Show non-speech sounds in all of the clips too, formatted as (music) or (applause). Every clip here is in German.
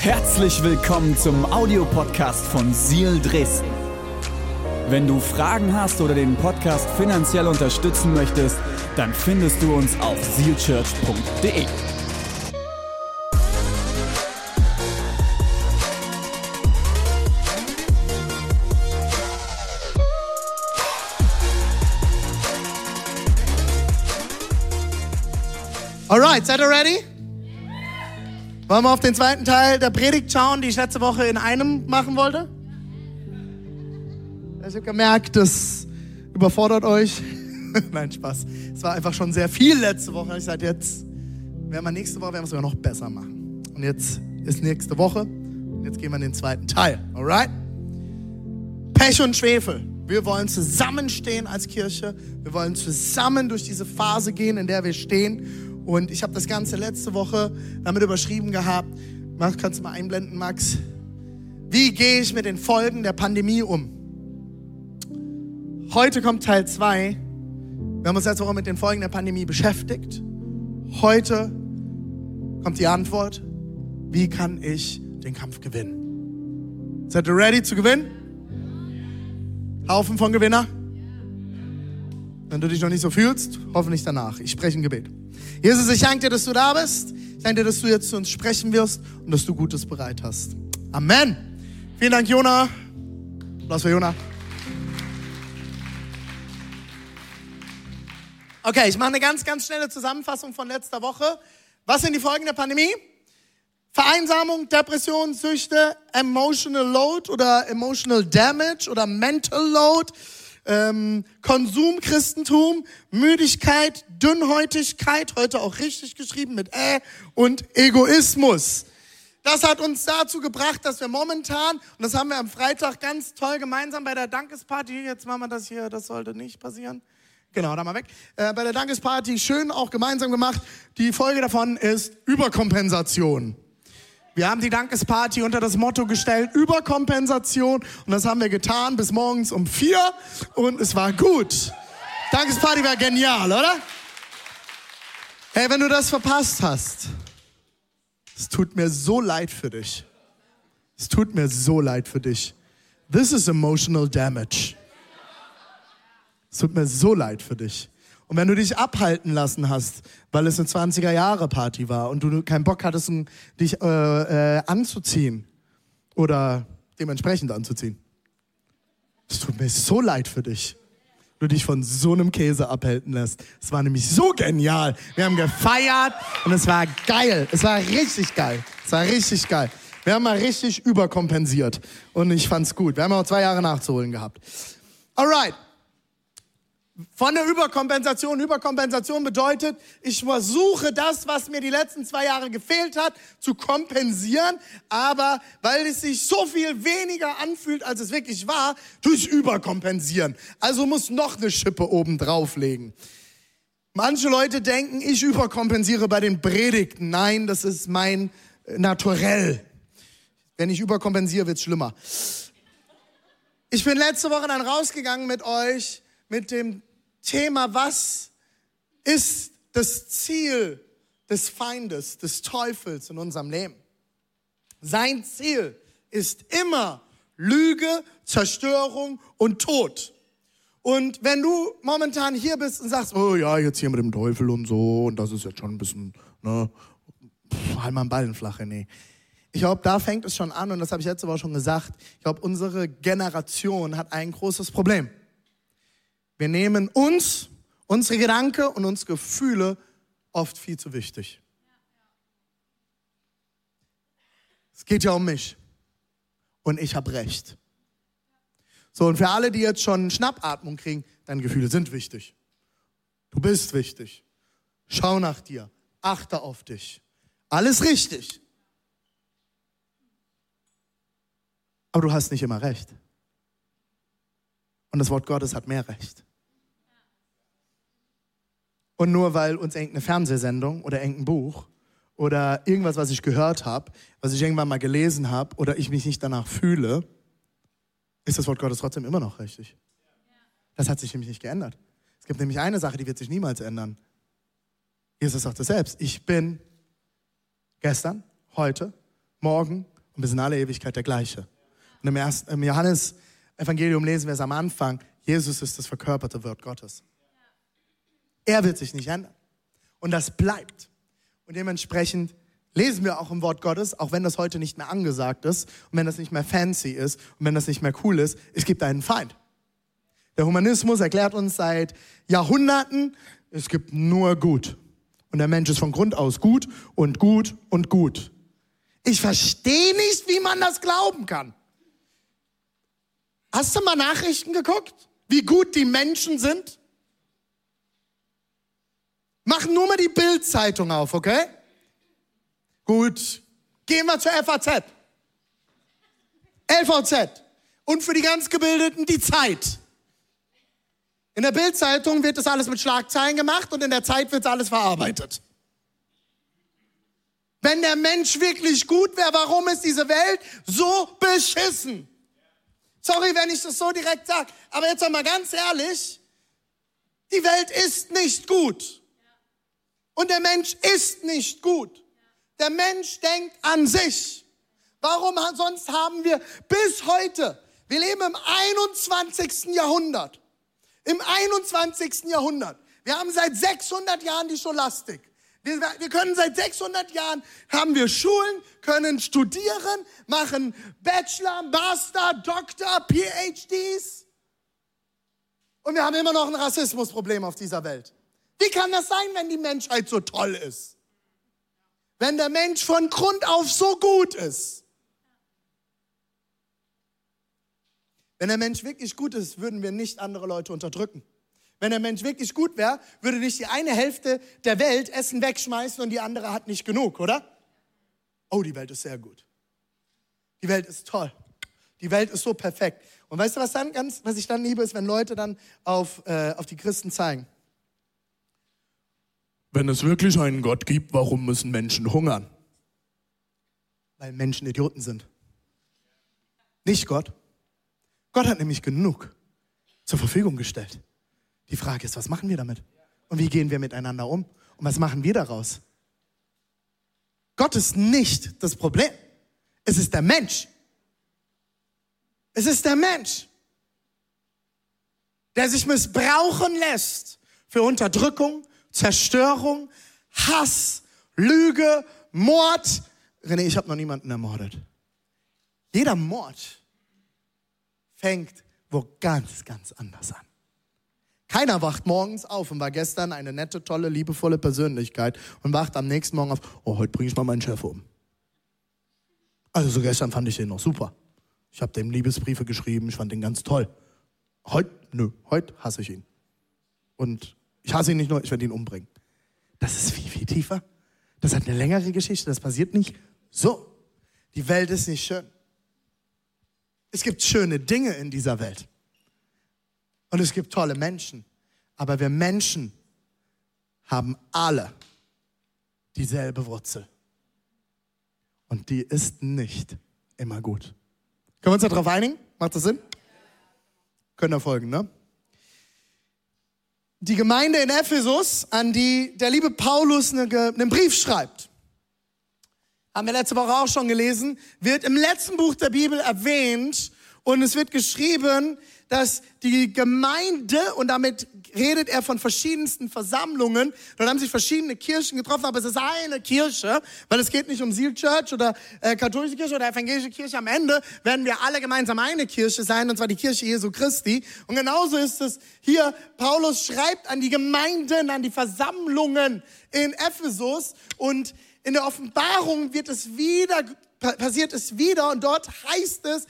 Herzlich willkommen zum Audiopodcast von Seal Dresden. Wenn du Fragen hast oder den Podcast finanziell unterstützen möchtest, dann findest du uns auf sealchurch.de. Alright, seid ihr ready? Wollen wir auf den zweiten Teil der Predigt schauen, die ich letzte Woche in einem machen wollte? Ich habe gemerkt, das überfordert euch. (laughs) Nein, Spaß. Es war einfach schon sehr viel letzte Woche. Ich sagte, jetzt werden wir nächste Woche werden wir es sogar noch besser machen. Und jetzt ist nächste Woche. Und jetzt gehen wir in den zweiten Teil. Alright? Pech und Schwefel. Wir wollen zusammenstehen als Kirche. Wir wollen zusammen durch diese Phase gehen, in der wir stehen. Und ich habe das Ganze letzte Woche damit überschrieben gehabt. Max, kannst du mal einblenden, Max? Wie gehe ich mit den Folgen der Pandemie um? Heute kommt Teil 2. Wir haben uns letzte Woche mit den Folgen der Pandemie beschäftigt. Heute kommt die Antwort. Wie kann ich den Kampf gewinnen? Seid ihr ready zu gewinnen? Haufen von Gewinner? Wenn du dich noch nicht so fühlst, hoffentlich danach. Ich spreche ein Gebet. Jesus, ich danke dir, dass du da bist. Ich danke dir, dass du jetzt zu uns sprechen wirst und dass du Gutes bereit hast. Amen. Vielen Dank, Jona. Applaus für Jona. Okay, ich mache eine ganz, ganz schnelle Zusammenfassung von letzter Woche. Was sind die Folgen der Pandemie? Vereinsamung, Depression, Süchte, Emotional Load oder Emotional Damage oder Mental Load, ähm, Konsumchristentum, Müdigkeit, Dünnhäutigkeit, heute auch richtig geschrieben mit Ä und Egoismus. Das hat uns dazu gebracht, dass wir momentan, und das haben wir am Freitag ganz toll gemeinsam bei der Dankesparty, jetzt machen wir das hier, das sollte nicht passieren. Genau, da mal weg. Äh, bei der Dankesparty schön auch gemeinsam gemacht. Die Folge davon ist Überkompensation. Wir haben die Dankesparty unter das Motto gestellt, Überkompensation. Und das haben wir getan bis morgens um vier. Und es war gut. Dankesparty war genial, oder? Hey, wenn du das verpasst hast, es tut mir so leid für dich. Es tut mir so leid für dich. This is emotional damage. Es tut mir so leid für dich. Und wenn du dich abhalten lassen hast, weil es eine 20er-Jahre-Party war und du keinen Bock hattest, dich äh, äh, anzuziehen oder dementsprechend anzuziehen, es tut mir so leid für dich. Du dich von so einem Käse abhalten lässt. Es war nämlich so genial. Wir haben gefeiert und es war geil. Es war richtig geil. Es war richtig geil. Wir haben mal richtig überkompensiert und ich fand's gut. Wir haben auch zwei Jahre nachzuholen gehabt. Alright. Von der Überkompensation. Überkompensation bedeutet, ich versuche das, was mir die letzten zwei Jahre gefehlt hat, zu kompensieren. Aber weil es sich so viel weniger anfühlt, als es wirklich war, durch Überkompensieren. Also muss noch eine Schippe oben drauflegen. Manche Leute denken, ich überkompensiere bei den Predigten. Nein, das ist mein Naturell. Wenn ich überkompensiere, wird's schlimmer. Ich bin letzte Woche dann rausgegangen mit euch mit dem Thema, was ist das Ziel des Feindes, des Teufels in unserem Leben? Sein Ziel ist immer Lüge, Zerstörung und Tod. Und wenn du momentan hier bist und sagst, oh ja, jetzt hier mit dem Teufel und so, und das ist jetzt schon ein bisschen, ne, halt mal einen Ballen flache, nee. Ich glaube, da fängt es schon an, und das habe ich letzte Woche schon gesagt. Ich glaube, unsere Generation hat ein großes Problem. Wir nehmen uns, unsere Gedanken und unsere Gefühle oft viel zu wichtig. Es geht ja um mich. Und ich habe recht. So, und für alle, die jetzt schon Schnappatmung kriegen, deine Gefühle sind wichtig. Du bist wichtig. Schau nach dir. Achte auf dich. Alles richtig. Aber du hast nicht immer recht. Und das Wort Gottes hat mehr Recht. Und nur weil uns irgendeine Fernsehsendung oder irgendein Buch oder irgendwas, was ich gehört habe, was ich irgendwann mal gelesen habe oder ich mich nicht danach fühle, ist das Wort Gottes trotzdem immer noch richtig. Das hat sich nämlich nicht geändert. Es gibt nämlich eine Sache, die wird sich niemals ändern. Jesus sagt es selbst. Ich bin gestern, heute, morgen und bis in alle Ewigkeit der gleiche. Und im, ersten, im Johannes-Evangelium lesen wir es am Anfang, Jesus ist das verkörperte Wort Gottes. Er wird sich nicht ändern. Und das bleibt. Und dementsprechend lesen wir auch im Wort Gottes, auch wenn das heute nicht mehr angesagt ist und wenn das nicht mehr fancy ist und wenn das nicht mehr cool ist, es gibt einen Feind. Der Humanismus erklärt uns seit Jahrhunderten, es gibt nur gut. Und der Mensch ist von Grund aus gut und gut und gut. Ich verstehe nicht, wie man das glauben kann. Hast du mal Nachrichten geguckt, wie gut die Menschen sind? Mach nur mal die Bildzeitung auf, okay? Gut. Gehen wir zur FAZ. LVZ. Und für die ganz Gebildeten die Zeit. In der Bildzeitung wird das alles mit Schlagzeilen gemacht und in der Zeit wird alles verarbeitet. Wenn der Mensch wirklich gut wäre, warum ist diese Welt so beschissen? Sorry, wenn ich das so direkt sage, aber jetzt einmal ganz ehrlich, die Welt ist nicht gut. Und der Mensch ist nicht gut. Der Mensch denkt an sich. Warum sonst haben wir bis heute, wir leben im 21. Jahrhundert, im 21. Jahrhundert. Wir haben seit 600 Jahren die Scholastik. Wir, wir, können seit 600 Jahren, haben wir Schulen, können studieren, machen Bachelor, Master, Doktor, PhDs. Und wir haben immer noch ein Rassismusproblem auf dieser Welt. Wie kann das sein, wenn die Menschheit so toll ist? Wenn der Mensch von Grund auf so gut ist? Wenn der Mensch wirklich gut ist, würden wir nicht andere Leute unterdrücken. Wenn der Mensch wirklich gut wäre, würde nicht die eine Hälfte der Welt Essen wegschmeißen und die andere hat nicht genug, oder? Oh, die Welt ist sehr gut. Die Welt ist toll. Die Welt ist so perfekt. Und weißt du, was dann ganz, was ich dann liebe, ist, wenn Leute dann auf, äh, auf die Christen zeigen. Wenn es wirklich einen Gott gibt, warum müssen Menschen hungern? Weil Menschen Idioten sind. Nicht Gott. Gott hat nämlich genug zur Verfügung gestellt. Die Frage ist, was machen wir damit? Und wie gehen wir miteinander um? Und was machen wir daraus? Gott ist nicht das Problem. Es ist der Mensch. Es ist der Mensch, der sich missbrauchen lässt für Unterdrückung, Zerstörung, Hass, Lüge, Mord. René, ich habe noch niemanden ermordet. Jeder Mord fängt wo ganz, ganz anders an. Keiner wacht morgens auf und war gestern eine nette, tolle, liebevolle Persönlichkeit und wacht am nächsten Morgen auf, oh, heute bringe ich mal meinen Chef um. Also so gestern fand ich den noch super. Ich habe dem Liebesbriefe geschrieben, ich fand den ganz toll. Heute, nö, heute hasse ich ihn. Und ich hasse ihn nicht nur, ich werde ihn umbringen. Das ist viel, viel tiefer. Das hat eine längere Geschichte, das passiert nicht so. Die Welt ist nicht schön. Es gibt schöne Dinge in dieser Welt. Und es gibt tolle Menschen. Aber wir Menschen haben alle dieselbe Wurzel. Und die ist nicht immer gut. Können wir uns darauf einigen? Macht das Sinn? Können wir folgen, ne? Die Gemeinde in Ephesus, an die der liebe Paulus einen Brief schreibt, haben wir letzte Woche auch schon gelesen, wird im letzten Buch der Bibel erwähnt und es wird geschrieben, dass die Gemeinde, und damit redet er von verschiedensten Versammlungen, dort haben sich verschiedene Kirchen getroffen, aber es ist eine Kirche, weil es geht nicht um Seal Church oder äh, katholische Kirche oder evangelische Kirche. Am Ende werden wir alle gemeinsam eine Kirche sein, und zwar die Kirche Jesu Christi. Und genauso ist es hier, Paulus schreibt an die Gemeinden, an die Versammlungen in Ephesus und in der Offenbarung wird es wieder, passiert es wieder und dort heißt es,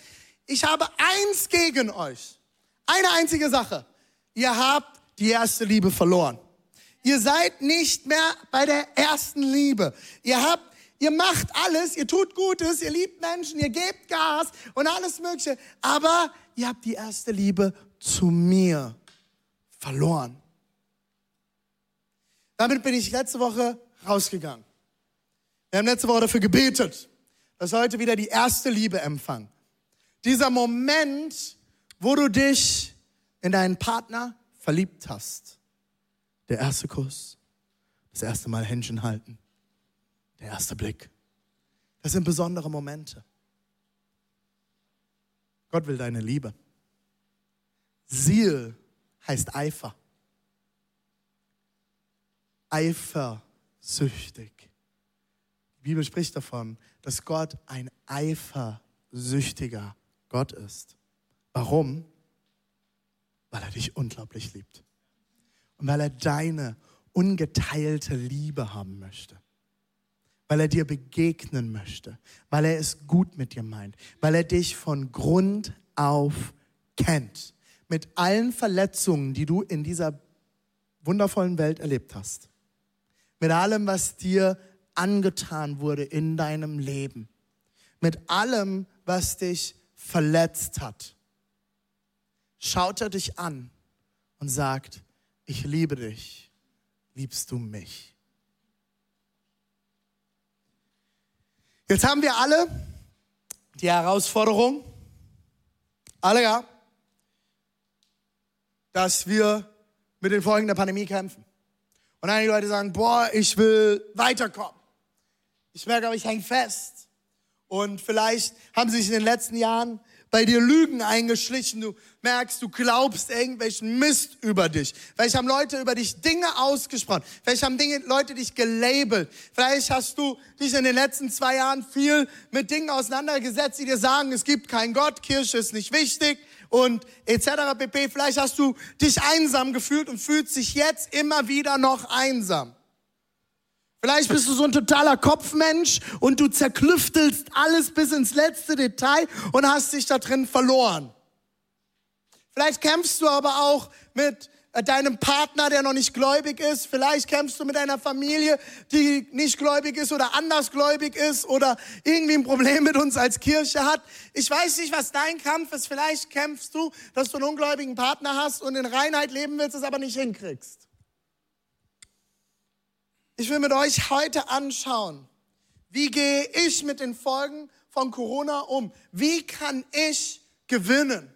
ich habe eins gegen euch. Eine einzige Sache. Ihr habt die erste Liebe verloren. Ihr seid nicht mehr bei der ersten Liebe. Ihr habt Ihr macht alles, ihr tut Gutes, ihr liebt Menschen, ihr gebt Gas und alles Mögliche. Aber ihr habt die erste Liebe zu mir verloren. Damit bin ich letzte Woche rausgegangen. Wir haben letzte Woche dafür gebetet, dass heute wieder die erste Liebe empfangen. Dieser Moment, wo du dich in deinen Partner verliebt hast. Der erste Kuss, das erste Mal Händchen halten, der erste Blick, Das sind besondere Momente. Gott will deine Liebe. Ziel heißt Eifer. Eifersüchtig. Die Bibel spricht davon, dass Gott ein eifersüchtiger Gott ist. Warum? Weil er dich unglaublich liebt. Und weil er deine ungeteilte Liebe haben möchte. Weil er dir begegnen möchte. Weil er es gut mit dir meint. Weil er dich von Grund auf kennt. Mit allen Verletzungen, die du in dieser wundervollen Welt erlebt hast. Mit allem, was dir angetan wurde in deinem Leben. Mit allem, was dich verletzt hat. Schaut er dich an und sagt, ich liebe dich, liebst du mich? Jetzt haben wir alle die Herausforderung, alle ja, dass wir mit den Folgen der Pandemie kämpfen. Und einige Leute sagen, boah, ich will weiterkommen. Ich merke aber, ich hänge fest. Und vielleicht haben sich in den letzten Jahren bei dir Lügen eingeschlichen. Du merkst, du glaubst irgendwelchen Mist über dich. Vielleicht haben Leute über dich Dinge ausgesprochen. Vielleicht haben Dinge, Leute dich gelabelt. Vielleicht hast du dich in den letzten zwei Jahren viel mit Dingen auseinandergesetzt, die dir sagen, es gibt keinen Gott, Kirche ist nicht wichtig und etc. pp. Vielleicht hast du dich einsam gefühlt und fühlst dich jetzt immer wieder noch einsam. Vielleicht bist du so ein totaler Kopfmensch und du zerklüftelst alles bis ins letzte Detail und hast dich da drin verloren. Vielleicht kämpfst du aber auch mit äh, deinem Partner, der noch nicht gläubig ist. Vielleicht kämpfst du mit einer Familie, die nicht gläubig ist oder andersgläubig ist oder irgendwie ein Problem mit uns als Kirche hat. Ich weiß nicht, was dein Kampf ist. Vielleicht kämpfst du, dass du einen ungläubigen Partner hast und in Reinheit leben willst, es aber nicht hinkriegst. Ich will mit euch heute anschauen, wie gehe ich mit den Folgen von Corona um? Wie kann ich gewinnen?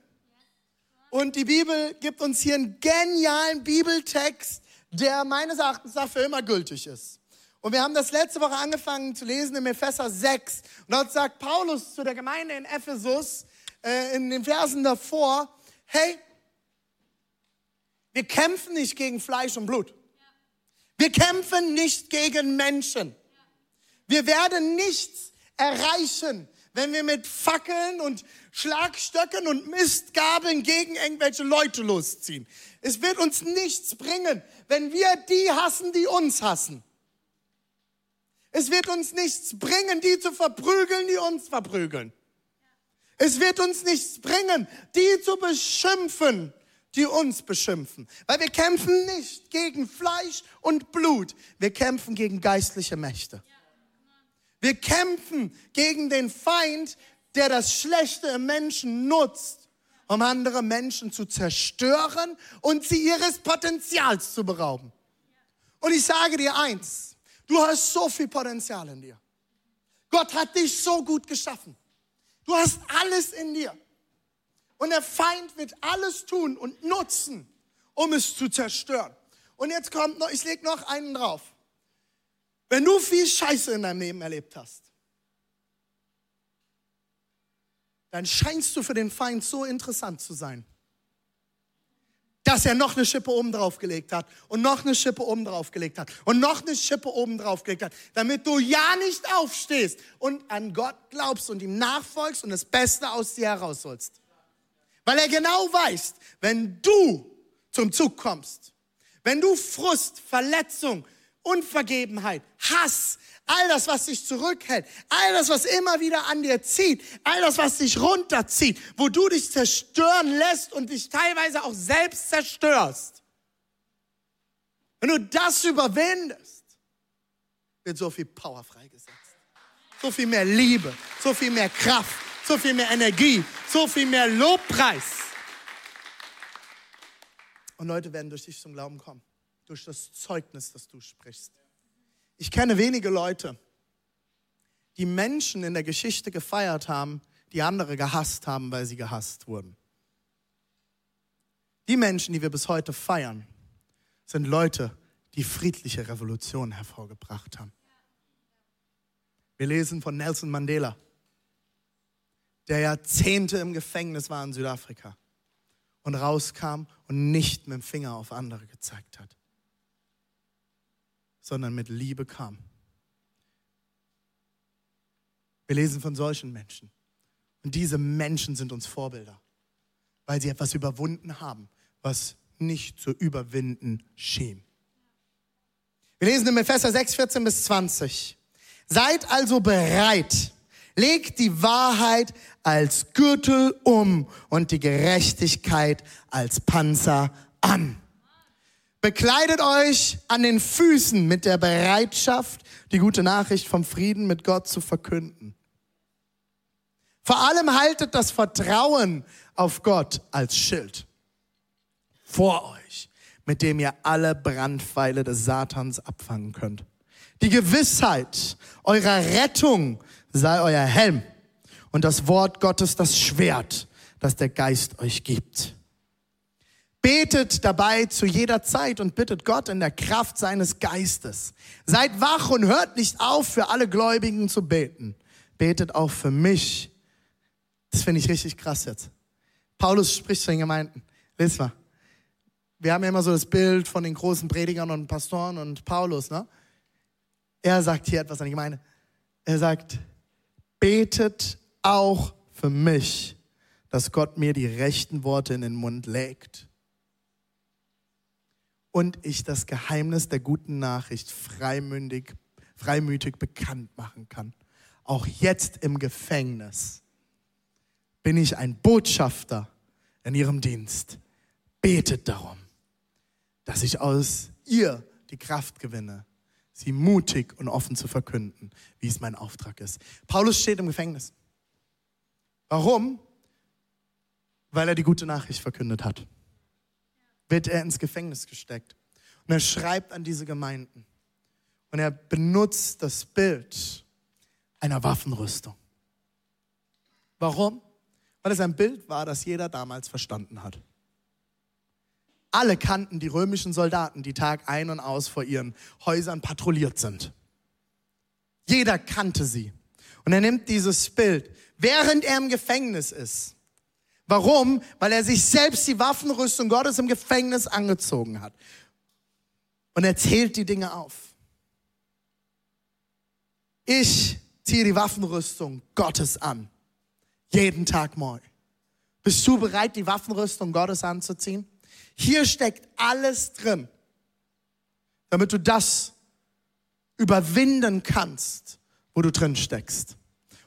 Und die Bibel gibt uns hier einen genialen Bibeltext, der meines Erachtens nach für immer gültig ist. Und wir haben das letzte Woche angefangen zu lesen im Epheser 6. Und dort sagt Paulus zu der Gemeinde in Ephesus, äh, in den Versen davor, hey, wir kämpfen nicht gegen Fleisch und Blut. Wir kämpfen nicht gegen Menschen. Wir werden nichts erreichen, wenn wir mit Fackeln und Schlagstöcken und Mistgabeln gegen irgendwelche Leute losziehen. Es wird uns nichts bringen, wenn wir die hassen, die uns hassen. Es wird uns nichts bringen, die zu verprügeln, die uns verprügeln. Es wird uns nichts bringen, die zu beschimpfen, die uns beschimpfen. Weil wir kämpfen nicht gegen Fleisch und Blut. Wir kämpfen gegen geistliche Mächte. Wir kämpfen gegen den Feind, der das Schlechte im Menschen nutzt, um andere Menschen zu zerstören und sie ihres Potenzials zu berauben. Und ich sage dir eins, du hast so viel Potenzial in dir. Gott hat dich so gut geschaffen. Du hast alles in dir. Und der Feind wird alles tun und nutzen, um es zu zerstören. Und jetzt kommt noch, ich lege noch einen drauf. Wenn du viel Scheiße in deinem Leben erlebt hast, dann scheinst du für den Feind so interessant zu sein, dass er noch eine Schippe oben drauf gelegt hat und noch eine Schippe oben drauf gelegt hat und noch eine Schippe oben drauf gelegt hat, damit du ja nicht aufstehst und an Gott glaubst und ihm nachfolgst und das Beste aus dir herausholst. Weil er genau weiß, wenn du zum Zug kommst, wenn du Frust, Verletzung, Unvergebenheit, Hass, all das, was dich zurückhält, all das, was immer wieder an dir zieht, all das, was dich runterzieht, wo du dich zerstören lässt und dich teilweise auch selbst zerstörst. Wenn du das überwindest, wird so viel Power freigesetzt. So viel mehr Liebe, so viel mehr Kraft, so viel mehr Energie, so viel mehr Lobpreis. Und Leute werden durch dich zum Glauben kommen, durch das Zeugnis, das du sprichst. Ich kenne wenige Leute, die Menschen in der Geschichte gefeiert haben, die andere gehasst haben, weil sie gehasst wurden. Die Menschen, die wir bis heute feiern, sind Leute, die friedliche Revolutionen hervorgebracht haben. Wir lesen von Nelson Mandela, der Jahrzehnte im Gefängnis war in Südafrika und rauskam und nicht mit dem Finger auf andere gezeigt hat, sondern mit Liebe kam. Wir lesen von solchen Menschen. Und diese Menschen sind uns Vorbilder, weil sie etwas überwunden haben, was nicht zu überwinden schien. Wir lesen im Epheser 6, 14 bis 20. Seid also bereit, legt die Wahrheit als Gürtel um und die Gerechtigkeit als Panzer an. Bekleidet euch an den Füßen mit der Bereitschaft, die gute Nachricht vom Frieden mit Gott zu verkünden. Vor allem haltet das Vertrauen auf Gott als Schild vor euch, mit dem ihr alle Brandpfeile des Satans abfangen könnt. Die Gewissheit eurer Rettung sei euer Helm und das Wort Gottes das Schwert, das der Geist euch gibt. Betet dabei zu jeder Zeit und bittet Gott in der Kraft seines Geistes. Seid wach und hört nicht auf, für alle Gläubigen zu beten. Betet auch für mich. Das finde ich richtig krass jetzt. Paulus spricht zu den Gemeinden. Lies mal. Wir haben ja immer so das Bild von den großen Predigern und Pastoren und Paulus, ne? Er sagt hier etwas an die Gemeinde. Er sagt, betet auch für mich, dass Gott mir die rechten Worte in den Mund legt und ich das Geheimnis der guten Nachricht freimündig, freimütig bekannt machen kann. Auch jetzt im Gefängnis bin ich ein Botschafter in ihrem Dienst. Betet darum, dass ich aus ihr die Kraft gewinne, sie mutig und offen zu verkünden, wie es mein Auftrag ist. Paulus steht im Gefängnis. Warum? Weil er die gute Nachricht verkündet hat. Wird er ins Gefängnis gesteckt. Und er schreibt an diese Gemeinden. Und er benutzt das Bild einer Waffenrüstung. Warum? Weil es ein Bild war, das jeder damals verstanden hat. Alle kannten die römischen Soldaten, die Tag ein und aus vor ihren Häusern patrouilliert sind. Jeder kannte sie. Und er nimmt dieses Bild, während er im Gefängnis ist. Warum? Weil er sich selbst die Waffenrüstung Gottes im Gefängnis angezogen hat. Und er zählt die Dinge auf. Ich ziehe die Waffenrüstung Gottes an. Jeden Tag neu. Bist du bereit, die Waffenrüstung Gottes anzuziehen? Hier steckt alles drin, damit du das überwinden kannst, wo du drin steckst.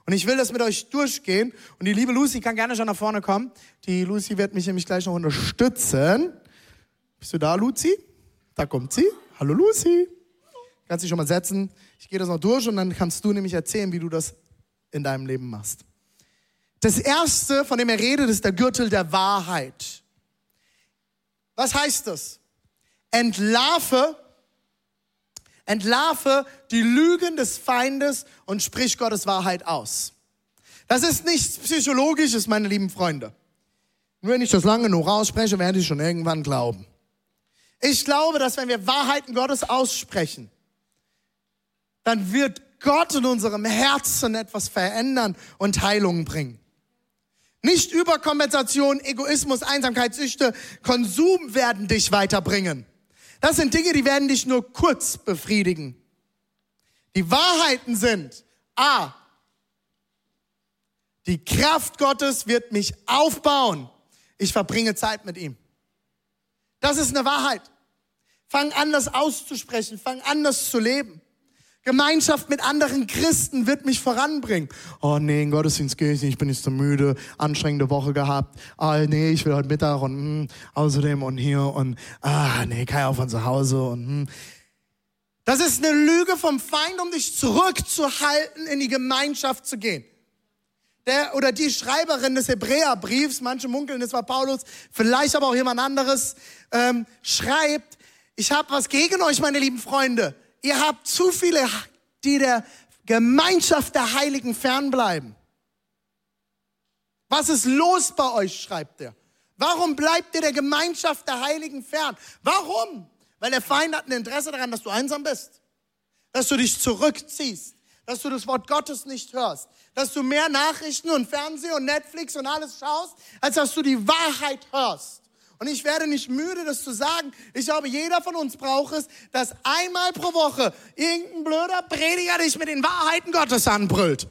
Und ich will das mit euch durchgehen. Und die liebe Lucy kann gerne schon nach vorne kommen. Die Lucy wird mich nämlich gleich noch unterstützen. Bist du da, Lucy? Da kommt sie. Hallo, Lucy. Kannst dich schon mal setzen. Ich gehe das noch durch und dann kannst du nämlich erzählen, wie du das in deinem Leben machst. Das erste, von dem er redet, ist der Gürtel der Wahrheit. Was heißt das? Entlarve, entlarve die Lügen des Feindes und sprich Gottes Wahrheit aus. Das ist nichts Psychologisches, meine lieben Freunde. Nur wenn ich das lange genug ausspreche, werde ich schon irgendwann glauben. Ich glaube, dass wenn wir Wahrheiten Gottes aussprechen, dann wird Gott in unserem Herzen etwas verändern und Heilung bringen. Nicht Überkompensation, Egoismus, Einsamkeit, Süchte, Konsum werden dich weiterbringen. Das sind Dinge, die werden dich nur kurz befriedigen. Die Wahrheiten sind, a, die Kraft Gottes wird mich aufbauen. Ich verbringe Zeit mit ihm. Das ist eine Wahrheit. Fang an, das auszusprechen. Fang an, das zu leben. Gemeinschaft mit anderen Christen wird mich voranbringen. Oh nee, in Gottesdienst gehe ich nicht, ich bin jetzt so müde, anstrengende Woche gehabt. Ah nee, ich will heute Mittag und mm, außerdem und hier und ah nee, kann ja auch von zu Hause und mm. Das ist eine Lüge vom Feind, um dich zurückzuhalten, in die Gemeinschaft zu gehen. Der oder die Schreiberin des Hebräerbriefs, manche munkeln, das war Paulus, vielleicht aber auch jemand anderes, ähm, schreibt, ich habe was gegen euch, meine lieben Freunde Ihr habt zu viele, die der Gemeinschaft der Heiligen fernbleiben. Was ist los bei euch, schreibt er. Warum bleibt ihr der Gemeinschaft der Heiligen fern? Warum? Weil der Feind hat ein Interesse daran, dass du einsam bist, dass du dich zurückziehst, dass du das Wort Gottes nicht hörst, dass du mehr Nachrichten und Fernsehen und Netflix und alles schaust, als dass du die Wahrheit hörst. Und ich werde nicht müde, das zu sagen. Ich glaube, jeder von uns braucht es, dass einmal pro Woche irgendein blöder Prediger dich mit den Wahrheiten Gottes anbrüllt.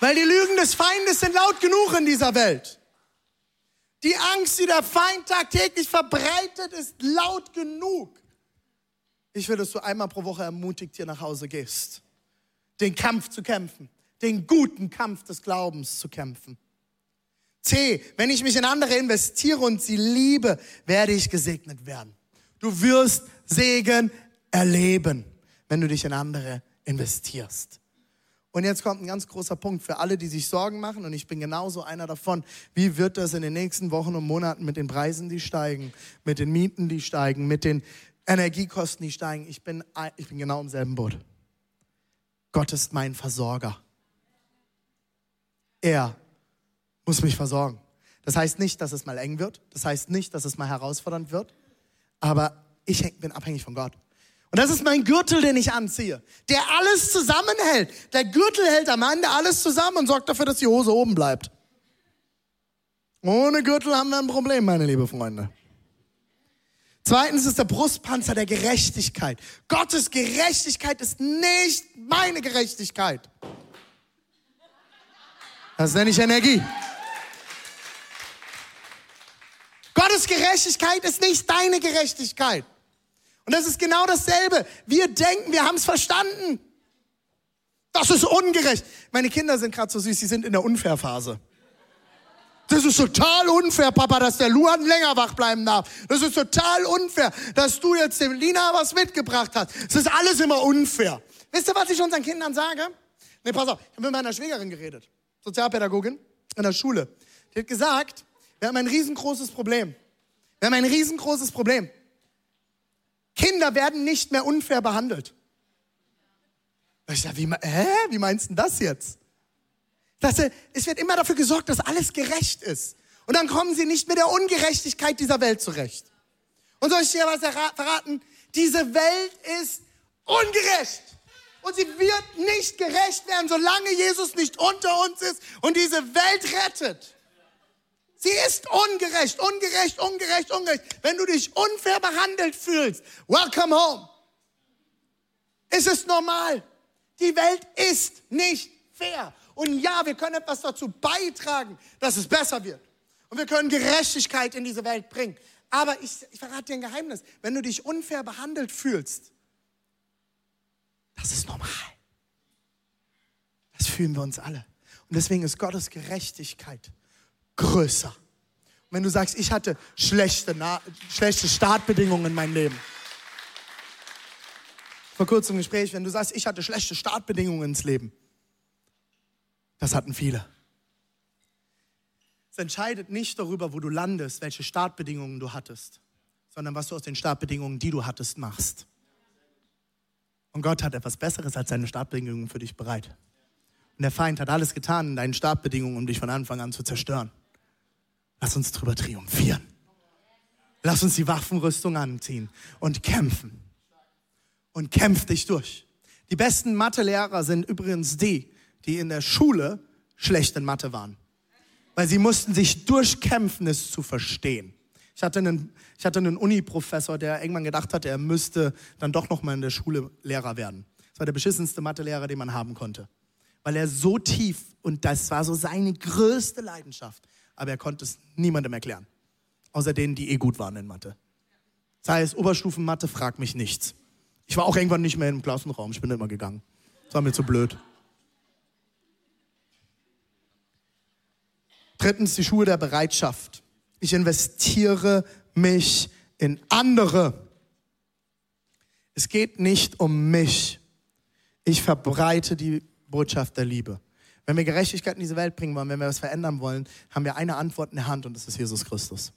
Weil die Lügen des Feindes sind laut genug in dieser Welt. Die Angst, die der Feind tagtäglich verbreitet, ist laut genug. Ich will, dass du einmal pro Woche ermutigt hier nach Hause gehst, den Kampf zu kämpfen, den guten Kampf des Glaubens zu kämpfen. C, wenn ich mich in andere investiere und sie liebe, werde ich gesegnet werden. Du wirst Segen erleben, wenn du dich in andere investierst. Und jetzt kommt ein ganz großer Punkt für alle, die sich Sorgen machen, und ich bin genauso einer davon. Wie wird das in den nächsten Wochen und Monaten mit den Preisen, die steigen, mit den Mieten, die steigen, mit den Energiekosten, die steigen? Ich bin, ich bin genau im selben Boot. Gott ist mein Versorger. Er muss mich versorgen. Das heißt nicht, dass es mal eng wird. Das heißt nicht, dass es mal herausfordernd wird. Aber ich bin abhängig von Gott. Und das ist mein Gürtel, den ich anziehe, der alles zusammenhält. Der Gürtel hält am Ende alles zusammen und sorgt dafür, dass die Hose oben bleibt. Ohne Gürtel haben wir ein Problem, meine liebe Freunde. Zweitens ist der Brustpanzer der Gerechtigkeit. Gottes Gerechtigkeit ist nicht meine Gerechtigkeit. Das nenne ich Energie. Gottes Gerechtigkeit ist nicht deine Gerechtigkeit. Und das ist genau dasselbe. Wir denken, wir haben es verstanden. Das ist ungerecht. Meine Kinder sind gerade so süß, sie sind in der Unfairphase. Das ist total unfair, Papa, dass der Luan länger wach bleiben darf. Das ist total unfair, dass du jetzt dem Lina was mitgebracht hast. Es ist alles immer unfair. Wisst ihr, was ich unseren Kindern sage? Nee, pass auf, ich habe mit meiner Schwägerin geredet, Sozialpädagogin in der Schule. Die hat gesagt, wir haben ein riesengroßes Problem. Wir haben ein riesengroßes Problem. Kinder werden nicht mehr unfair behandelt. Ich sage, wie, hä? wie meinst du das jetzt? Dass, es wird immer dafür gesorgt, dass alles gerecht ist. Und dann kommen sie nicht mit der Ungerechtigkeit dieser Welt zurecht. Und soll ich dir was verraten? Diese Welt ist ungerecht. Und sie wird nicht gerecht werden, solange Jesus nicht unter uns ist und diese Welt rettet. Sie ist ungerecht, ungerecht, ungerecht, ungerecht. Wenn du dich unfair behandelt fühlst, welcome home. Es ist normal. Die Welt ist nicht fair. Und ja, wir können etwas dazu beitragen, dass es besser wird. Und wir können Gerechtigkeit in diese Welt bringen. Aber ich, ich verrate dir ein Geheimnis. Wenn du dich unfair behandelt fühlst, das ist normal. Das fühlen wir uns alle. Und deswegen ist Gottes Gerechtigkeit größer. Und wenn du sagst, ich hatte schlechte, schlechte Startbedingungen in meinem Leben. Vor kurzem Gespräch, wenn du sagst, ich hatte schlechte Startbedingungen ins Leben. Das hatten viele. Es entscheidet nicht darüber, wo du landest, welche Startbedingungen du hattest, sondern was du aus den Startbedingungen, die du hattest, machst. Und Gott hat etwas Besseres als seine Startbedingungen für dich bereit. Und der Feind hat alles getan in deinen Startbedingungen, um dich von Anfang an zu zerstören. Lass uns drüber triumphieren. Lass uns die Waffenrüstung anziehen und kämpfen. Und kämpf dich durch. Die besten Mathelehrer sind übrigens die, die in der Schule schlecht in Mathe waren. Weil sie mussten sich durchkämpfen, es zu verstehen. Ich hatte einen, ich hatte einen Uni-Professor, der irgendwann gedacht hat, er müsste dann doch noch mal in der Schule Lehrer werden. Das war der beschissenste Mathelehrer, den man haben konnte. Weil er so tief, und das war so seine größte Leidenschaft, aber er konnte es niemandem erklären. Außer denen, die eh gut waren in Mathe. Sei es Oberstufenmathe, frag mich nichts. Ich war auch irgendwann nicht mehr im Klassenraum, ich bin immer gegangen. Das war mir zu blöd. Drittens die Schuhe der Bereitschaft. Ich investiere mich in andere. Es geht nicht um mich. Ich verbreite die Botschaft der Liebe. Wenn wir Gerechtigkeit in diese Welt bringen wollen, wenn wir was verändern wollen, haben wir eine Antwort in der Hand und das ist Jesus Christus.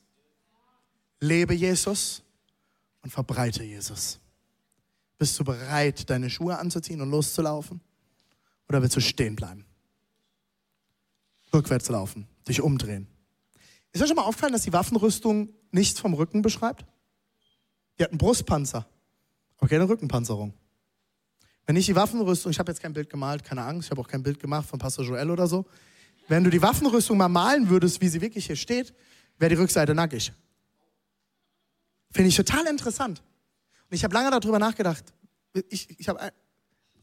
Lebe Jesus und verbreite Jesus. Bist du bereit, deine Schuhe anzuziehen und loszulaufen? Oder willst du stehen bleiben? Rückwärts laufen, dich umdrehen. Ist euch schon mal aufgefallen, dass die Waffenrüstung nichts vom Rücken beschreibt? Die hat einen Brustpanzer. aber keine Rückenpanzerung. Wenn ich die Waffenrüstung, ich habe jetzt kein Bild gemalt, keine Angst, ich habe auch kein Bild gemacht von Pastor Joel oder so. Wenn du die Waffenrüstung mal malen würdest, wie sie wirklich hier steht, wäre die Rückseite nackig. Finde ich total interessant. Und ich habe lange darüber nachgedacht. Ich, ich habe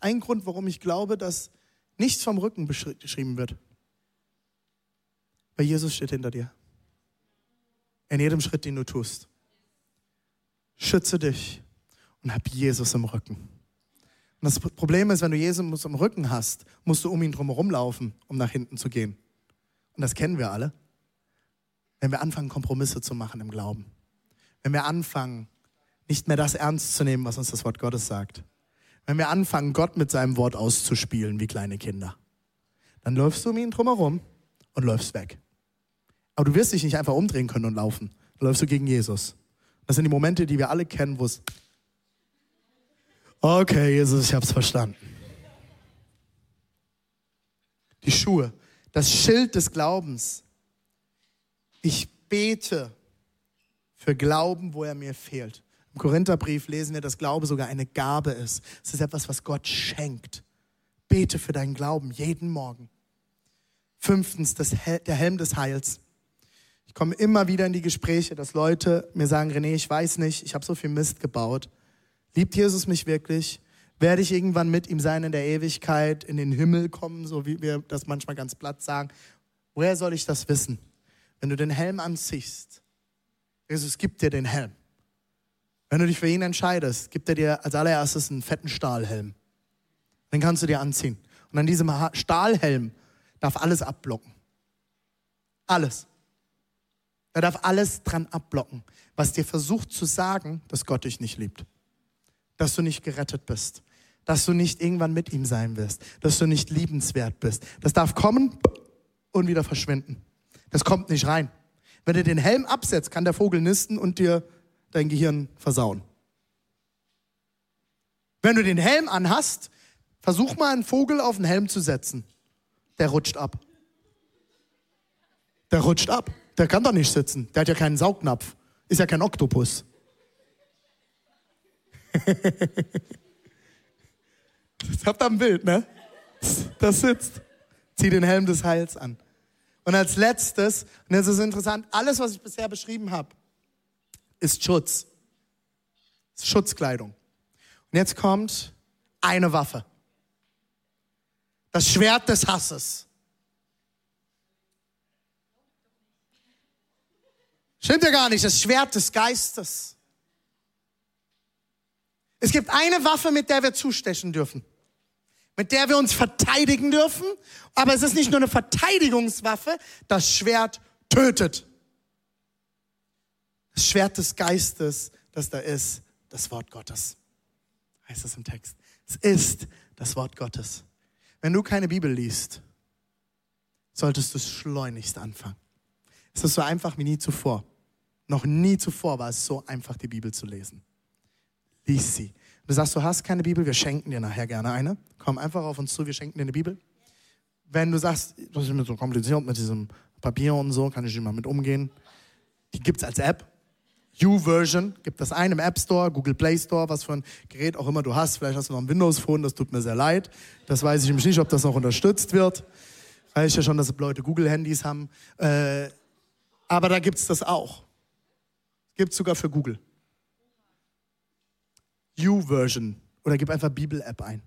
einen Grund, warum ich glaube, dass nichts vom Rücken beschrieben wird. Weil Jesus steht hinter dir. In jedem Schritt, den du tust. Schütze dich und hab Jesus im Rücken. Und das Problem ist, wenn du Jesus im Rücken hast, musst du um ihn drumherum laufen, um nach hinten zu gehen. Und das kennen wir alle. Wenn wir anfangen, Kompromisse zu machen im Glauben. Wenn wir anfangen, nicht mehr das ernst zu nehmen, was uns das Wort Gottes sagt. Wenn wir anfangen, Gott mit seinem Wort auszuspielen wie kleine Kinder. Dann läufst du um ihn drumherum und läufst weg. Aber du wirst dich nicht einfach umdrehen können und laufen. Dann läufst du gegen Jesus. Das sind die Momente, die wir alle kennen, wo es Okay, Jesus, ich hab's verstanden. Die Schuhe, das Schild des Glaubens. Ich bete für Glauben, wo er mir fehlt. Im Korintherbrief lesen wir, dass Glaube sogar eine Gabe ist. Es ist etwas, was Gott schenkt. Bete für deinen Glauben jeden Morgen. Fünftens, das, der Helm des Heils. Ich komme immer wieder in die Gespräche, dass Leute mir sagen, René, ich weiß nicht, ich habe so viel Mist gebaut. Liebt Jesus mich wirklich? Werde ich irgendwann mit ihm sein in der Ewigkeit, in den Himmel kommen, so wie wir das manchmal ganz platt sagen? Woher soll ich das wissen? Wenn du den Helm anziehst, Jesus gibt dir den Helm. Wenn du dich für ihn entscheidest, gibt er dir als allererstes einen fetten Stahlhelm. Den kannst du dir anziehen. Und an diesem Stahlhelm darf alles abblocken. Alles. Er darf alles dran abblocken, was dir versucht zu sagen, dass Gott dich nicht liebt dass du nicht gerettet bist, dass du nicht irgendwann mit ihm sein wirst, dass du nicht liebenswert bist. Das darf kommen und wieder verschwinden. Das kommt nicht rein. Wenn du den Helm absetzt, kann der Vogel nisten und dir dein Gehirn versauen. Wenn du den Helm anhast, versuch mal einen Vogel auf den Helm zu setzen. Der rutscht ab. Der rutscht ab. Der kann doch nicht sitzen. Der hat ja keinen Saugnapf. Ist ja kein Oktopus. Das habt ihr ein Bild, ne? Das sitzt. Zieh den Helm des Heils an. Und als letztes, und das ist interessant, alles, was ich bisher beschrieben habe, ist Schutz. Ist Schutzkleidung. Und jetzt kommt eine Waffe. Das Schwert des Hasses. Stimmt ja gar nicht, das Schwert des Geistes. Es gibt eine Waffe, mit der wir zustechen dürfen, mit der wir uns verteidigen dürfen, aber es ist nicht nur eine Verteidigungswaffe, das Schwert tötet. Das Schwert des Geistes, das da ist, das Wort Gottes, heißt es im Text. Es ist das Wort Gottes. Wenn du keine Bibel liest, solltest du es schleunigst anfangen. Es ist so einfach wie nie zuvor. Noch nie zuvor war es so einfach, die Bibel zu lesen lies sie. Du sagst, du hast keine Bibel, wir schenken dir nachher gerne eine. Komm einfach auf uns zu, wir schenken dir eine Bibel. Wenn du sagst, das ist mir so kompliziert mit diesem Papier und so, kann ich nicht mal mit umgehen. Die gibt es als App. U-Version, gibt das ein im App Store, Google Play Store, was für ein Gerät auch immer du hast. Vielleicht hast du noch ein Windows-Phone, das tut mir sehr leid. Das weiß ich nämlich nicht, ob das noch unterstützt wird. Weiß ja schon, dass Leute Google-Handys haben. Äh, aber da gibt es das auch. Gibt es sogar für Google. U-Version oder gib einfach Bibel-App ein.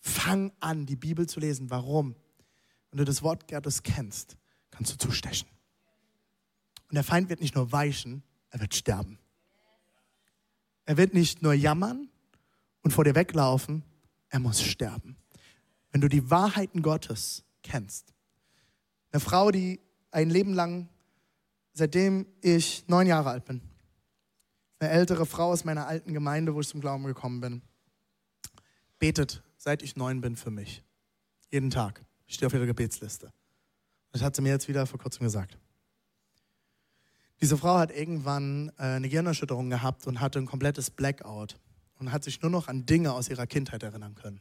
Fang an, die Bibel zu lesen. Warum? Wenn du das Wort Gottes kennst, kannst du zustechen. Und der Feind wird nicht nur weichen, er wird sterben. Er wird nicht nur jammern und vor dir weglaufen, er muss sterben. Wenn du die Wahrheiten Gottes kennst. Eine Frau, die ein Leben lang, seitdem ich neun Jahre alt bin, eine ältere Frau aus meiner alten Gemeinde, wo ich zum Glauben gekommen bin, betet, seit ich neun bin, für mich. Jeden Tag. Ich stehe auf ihrer Gebetsliste. Das hat sie mir jetzt wieder vor kurzem gesagt. Diese Frau hat irgendwann äh, eine Gehirnerschütterung gehabt und hatte ein komplettes Blackout und hat sich nur noch an Dinge aus ihrer Kindheit erinnern können.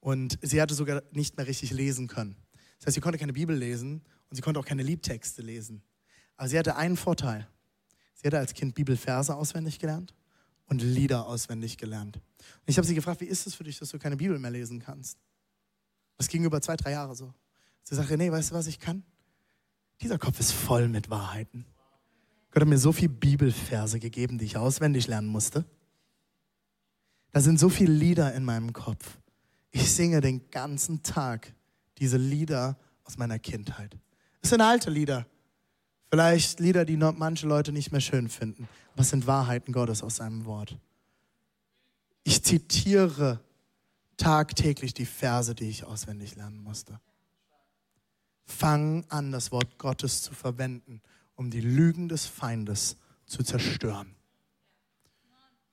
Und sie hatte sogar nicht mehr richtig lesen können. Das heißt, sie konnte keine Bibel lesen und sie konnte auch keine Liedtexte lesen. Aber sie hatte einen Vorteil. Sie hatte als Kind Bibelverse auswendig gelernt und Lieder auswendig gelernt. Und ich habe sie gefragt, wie ist es für dich, dass du keine Bibel mehr lesen kannst? Das ging über zwei, drei Jahre so. Sie sagt, René, weißt du, was ich kann? Dieser Kopf ist voll mit Wahrheiten. Gott hat mir so viele Bibelverse gegeben, die ich auswendig lernen musste. Da sind so viele Lieder in meinem Kopf. Ich singe den ganzen Tag diese Lieder aus meiner Kindheit. Es sind alte Lieder. Vielleicht Lieder, die manche Leute nicht mehr schön finden. Es sind Wahrheiten Gottes aus seinem Wort. Ich zitiere tagtäglich die Verse, die ich auswendig lernen musste. Fang an, das Wort Gottes zu verwenden, um die Lügen des Feindes zu zerstören.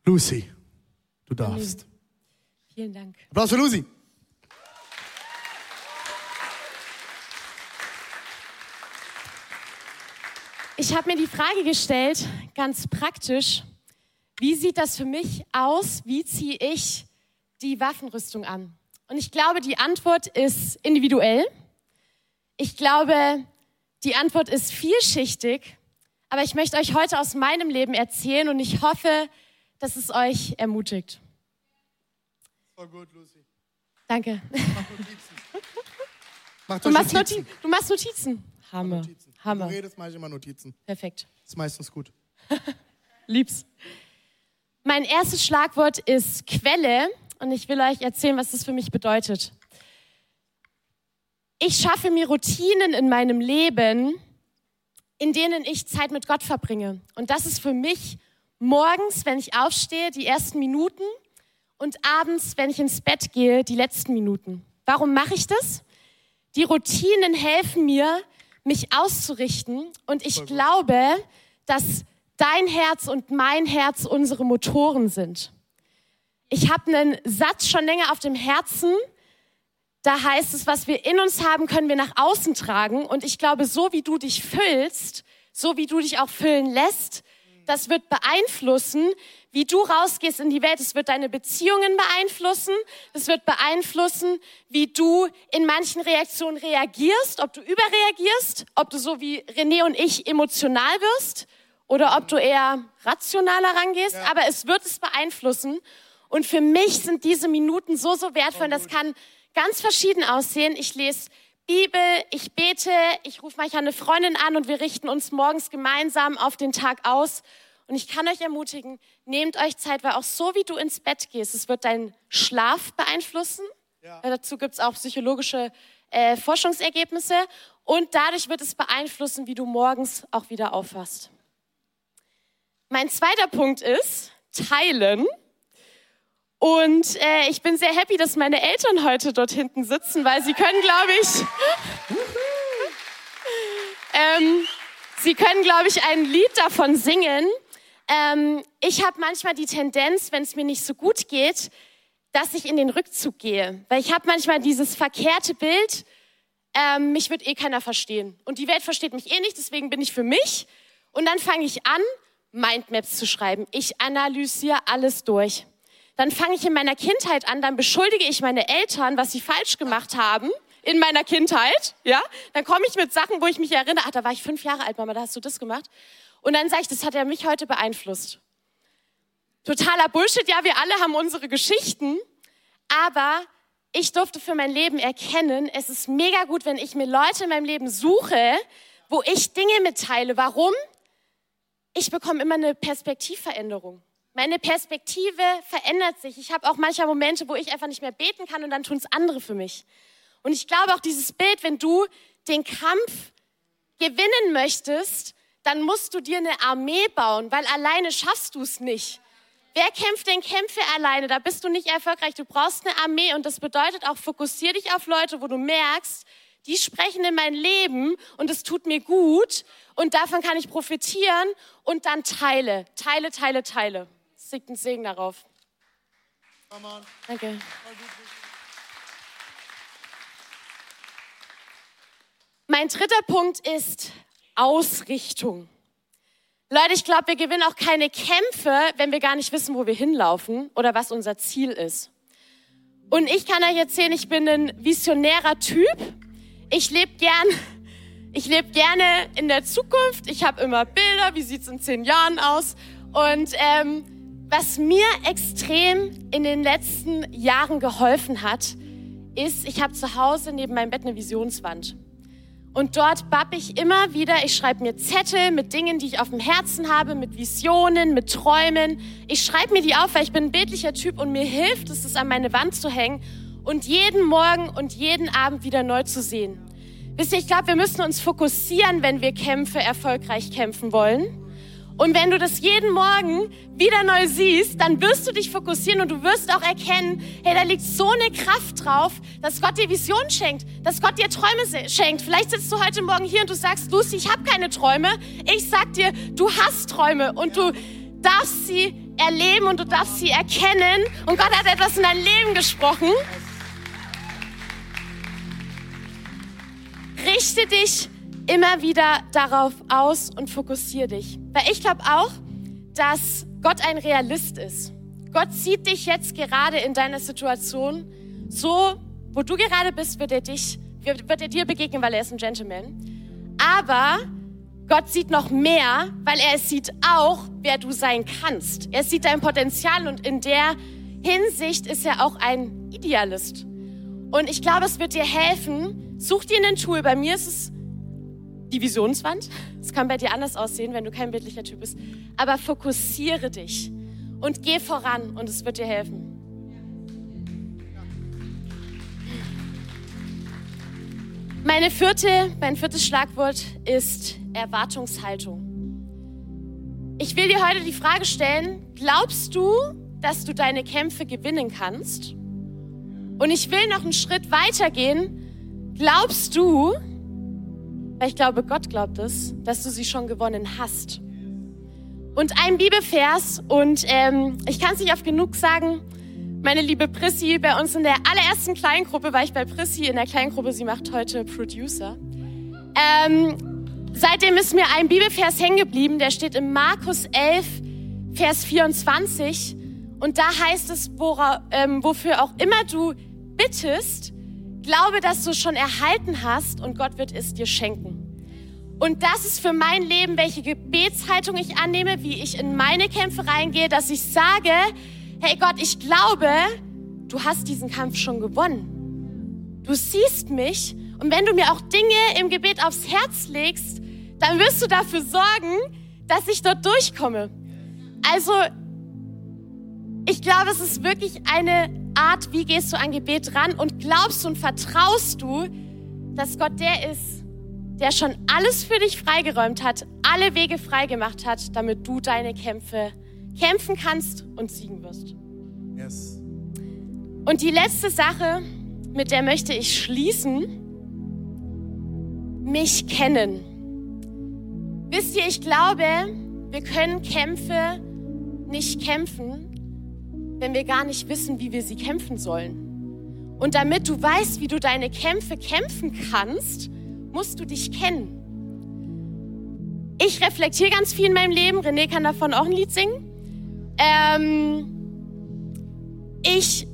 Lucy. Du darfst. Vielen Dank. Applaus für Lucy. Ich habe mir die Frage gestellt, ganz praktisch, wie sieht das für mich aus? Wie ziehe ich die Waffenrüstung an? Und ich glaube, die Antwort ist individuell. Ich glaube, die Antwort ist vielschichtig. Aber ich möchte euch heute aus meinem Leben erzählen und ich hoffe, dass es euch ermutigt. Voll gut, Lucy. Danke. Mach Notizen. (laughs) Mach Du machst, Notizen. Noti du machst Notizen. Hammer. Notizen. Hammer. Du redest, mache ich immer Notizen. Perfekt. Ist meistens gut. (laughs) Lieb's. Mein erstes Schlagwort ist Quelle und ich will euch erzählen, was das für mich bedeutet. Ich schaffe mir Routinen in meinem Leben, in denen ich Zeit mit Gott verbringe. Und das ist für mich morgens, wenn ich aufstehe, die ersten Minuten und abends, wenn ich ins Bett gehe, die letzten Minuten. Warum mache ich das? Die Routinen helfen mir, mich auszurichten und ich glaube, dass dein Herz und mein Herz unsere Motoren sind. Ich habe einen Satz schon länger auf dem Herzen, da heißt es, was wir in uns haben, können wir nach außen tragen. Und ich glaube, so wie du dich füllst, so wie du dich auch füllen lässt, das wird beeinflussen, wie du rausgehst in die Welt. Es wird deine Beziehungen beeinflussen. Es wird beeinflussen, wie du in manchen Reaktionen reagierst, ob du überreagierst, ob du so wie René und ich emotional wirst oder ob du eher rationaler rangehst. Aber es wird es beeinflussen. Und für mich sind diese Minuten so, so wertvoll. Das kann ganz verschieden aussehen. Ich lese Bibel, ich bete, ich rufe manchmal eine Freundin an und wir richten uns morgens gemeinsam auf den Tag aus. Und ich kann euch ermutigen, nehmt euch Zeit, weil auch so wie du ins Bett gehst, es wird deinen Schlaf beeinflussen. Ja. Dazu gibt es auch psychologische äh, Forschungsergebnisse. Und dadurch wird es beeinflussen, wie du morgens auch wieder aufwachst. Mein zweiter Punkt ist teilen. Und äh, ich bin sehr happy, dass meine Eltern heute dort hinten sitzen, weil sie können, glaube ich, (laughs) ähm, sie können, glaube ich, ein Lied davon singen. Ähm, ich habe manchmal die Tendenz, wenn es mir nicht so gut geht, dass ich in den Rückzug gehe, weil ich habe manchmal dieses verkehrte Bild, ähm, mich wird eh keiner verstehen und die Welt versteht mich eh nicht, deswegen bin ich für mich und dann fange ich an, Mindmaps zu schreiben. Ich analysiere alles durch dann fange ich in meiner Kindheit an, dann beschuldige ich meine Eltern, was sie falsch gemacht haben in meiner Kindheit, ja? Dann komme ich mit Sachen, wo ich mich erinnere, ach, da war ich fünf Jahre alt, Mama, da hast du das gemacht. Und dann sage ich, das hat ja mich heute beeinflusst. Totaler Bullshit, ja, wir alle haben unsere Geschichten, aber ich durfte für mein Leben erkennen, es ist mega gut, wenn ich mir Leute in meinem Leben suche, wo ich Dinge mitteile. Warum? Ich bekomme immer eine Perspektivveränderung. Meine Perspektive verändert sich. Ich habe auch manchmal Momente, wo ich einfach nicht mehr beten kann und dann tun es andere für mich. Und ich glaube auch dieses Bild, wenn du den Kampf gewinnen möchtest, dann musst du dir eine Armee bauen, weil alleine schaffst du es nicht. Wer kämpft denn Kämpfe alleine? Da bist du nicht erfolgreich. Du brauchst eine Armee und das bedeutet auch, fokussier dich auf Leute, wo du merkst, die sprechen in mein Leben und es tut mir gut und davon kann ich profitieren und dann teile, teile, teile, teile. Es liegt ein Segen darauf. Danke. Mein dritter Punkt ist Ausrichtung. Leute, ich glaube, wir gewinnen auch keine Kämpfe, wenn wir gar nicht wissen, wo wir hinlaufen oder was unser Ziel ist. Und ich kann euch erzählen, ich bin ein visionärer Typ. Ich lebe gern, (laughs) ich gerne in der Zukunft. Ich habe immer Bilder, wie sieht's in zehn Jahren aus. Und ähm, Was mir extrem in den letzten Jahren geholfen hat, ist, ich habe zu Hause neben meinem Bett eine Visionswand. Und dort bapp ich immer wieder, ich schreibe mir Zettel mit Dingen, die ich auf dem Herzen habe, mit Visionen, mit Träumen. Ich schreibe mir die auf, weil ich bin ein bildlicher Typ und mir hilft es, es an meine Wand zu hängen und jeden Morgen und jeden Abend wieder neu zu sehen. Wisst ihr, ich glaube, wir müssen uns fokussieren, wenn wir Kämpfe erfolgreich kämpfen wollen. Und wenn du das jeden Morgen wieder neu siehst, dann wirst du dich fokussieren und du wirst auch erkennen, hey, da liegt so eine Kraft drauf, dass Gott dir Vision schenkt, dass Gott dir Träume schenkt. Vielleicht sitzt du heute Morgen hier und du sagst, Lucy, ich habe keine Träume. Ich sag dir, du hast Träume und du darfst sie erleben und du darfst sie erkennen. Und Gott hat etwas in dein Leben gesprochen. Richte dich immer wieder darauf aus und fokussiere dich. Weil ich glaube auch, dass Gott ein Realist ist. Gott sieht dich jetzt gerade in deiner Situation so, wo du gerade bist, wird er dich, wird er dir begegnen, weil er ist ein Gentleman. Aber Gott sieht noch mehr, weil er sieht auch, wer du sein kannst. Er sieht dein Potenzial und in der Hinsicht ist er auch ein Idealist. Und ich glaube, es wird dir helfen. Such dir ein Tool. Bei mir ist es die Visionswand. Es kann bei dir anders aussehen, wenn du kein bildlicher Typ bist. Aber fokussiere dich und geh voran und es wird dir helfen. Meine vierte, mein viertes Schlagwort ist Erwartungshaltung. Ich will dir heute die Frage stellen, glaubst du, dass du deine Kämpfe gewinnen kannst? Und ich will noch einen Schritt weiter gehen. Glaubst du, weil ich glaube, Gott glaubt es, dass du sie schon gewonnen hast. Und ein Bibelvers, und ähm, ich kann es nicht oft genug sagen, meine liebe Prissy, bei uns in der allerersten Kleingruppe, war ich bei Prissy in der Kleingruppe, sie macht heute Producer. Ähm, seitdem ist mir ein Bibelvers hängen geblieben, der steht in Markus 11, Vers 24. Und da heißt es, wora, ähm, wofür auch immer du bittest, Glaube, dass du schon erhalten hast und Gott wird es dir schenken. Und das ist für mein Leben, welche Gebetshaltung ich annehme, wie ich in meine Kämpfe reingehe, dass ich sage, hey Gott, ich glaube, du hast diesen Kampf schon gewonnen. Du siehst mich und wenn du mir auch Dinge im Gebet aufs Herz legst, dann wirst du dafür sorgen, dass ich dort durchkomme. Also, ich glaube, es ist wirklich eine Art, wie gehst du an Gebet ran und glaubst und vertraust du, dass Gott der ist, der schon alles für dich freigeräumt hat, alle Wege freigemacht hat, damit du deine Kämpfe kämpfen kannst und siegen wirst. Yes. Und die letzte Sache, mit der möchte ich schließen, mich kennen. Wisst ihr, ich glaube, wir können Kämpfe nicht kämpfen, wenn wir gar nicht wissen, wie wir sie kämpfen sollen. Und damit du weißt, wie du deine Kämpfe kämpfen kannst, musst du dich kennen. Ich reflektiere ganz viel in meinem Leben. René kann davon auch ein Lied singen. Ähm, ich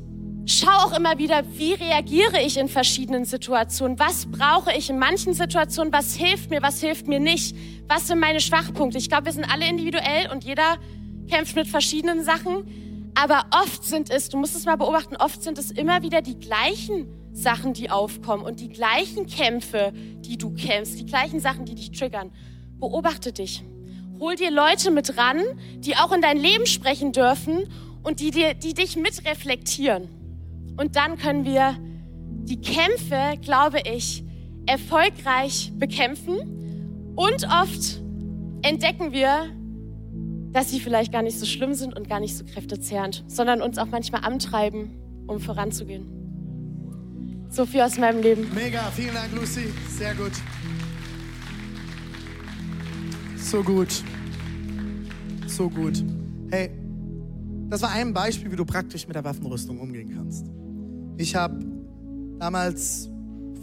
schaue auch immer wieder, wie reagiere ich in verschiedenen Situationen. Was brauche ich in manchen Situationen? Was hilft mir? Was hilft mir nicht? Was sind meine Schwachpunkte? Ich glaube, wir sind alle individuell und jeder kämpft mit verschiedenen Sachen. Aber oft sind es, du musst es mal beobachten, oft sind es immer wieder die gleichen Sachen, die aufkommen und die gleichen Kämpfe, die du kämpfst, die gleichen Sachen, die dich triggern. Beobachte dich. Hol dir Leute mit ran, die auch in dein Leben sprechen dürfen und die, dir, die dich mitreflektieren. Und dann können wir die Kämpfe, glaube ich, erfolgreich bekämpfen. Und oft entdecken wir, dass sie vielleicht gar nicht so schlimm sind und gar nicht so kräftezehrend, sondern uns auch manchmal antreiben, um voranzugehen. So viel aus meinem Leben. Mega, vielen Dank, Lucy. Sehr gut. So gut. So gut. Hey, das war ein Beispiel, wie du praktisch mit der Waffenrüstung umgehen kannst. Ich habe damals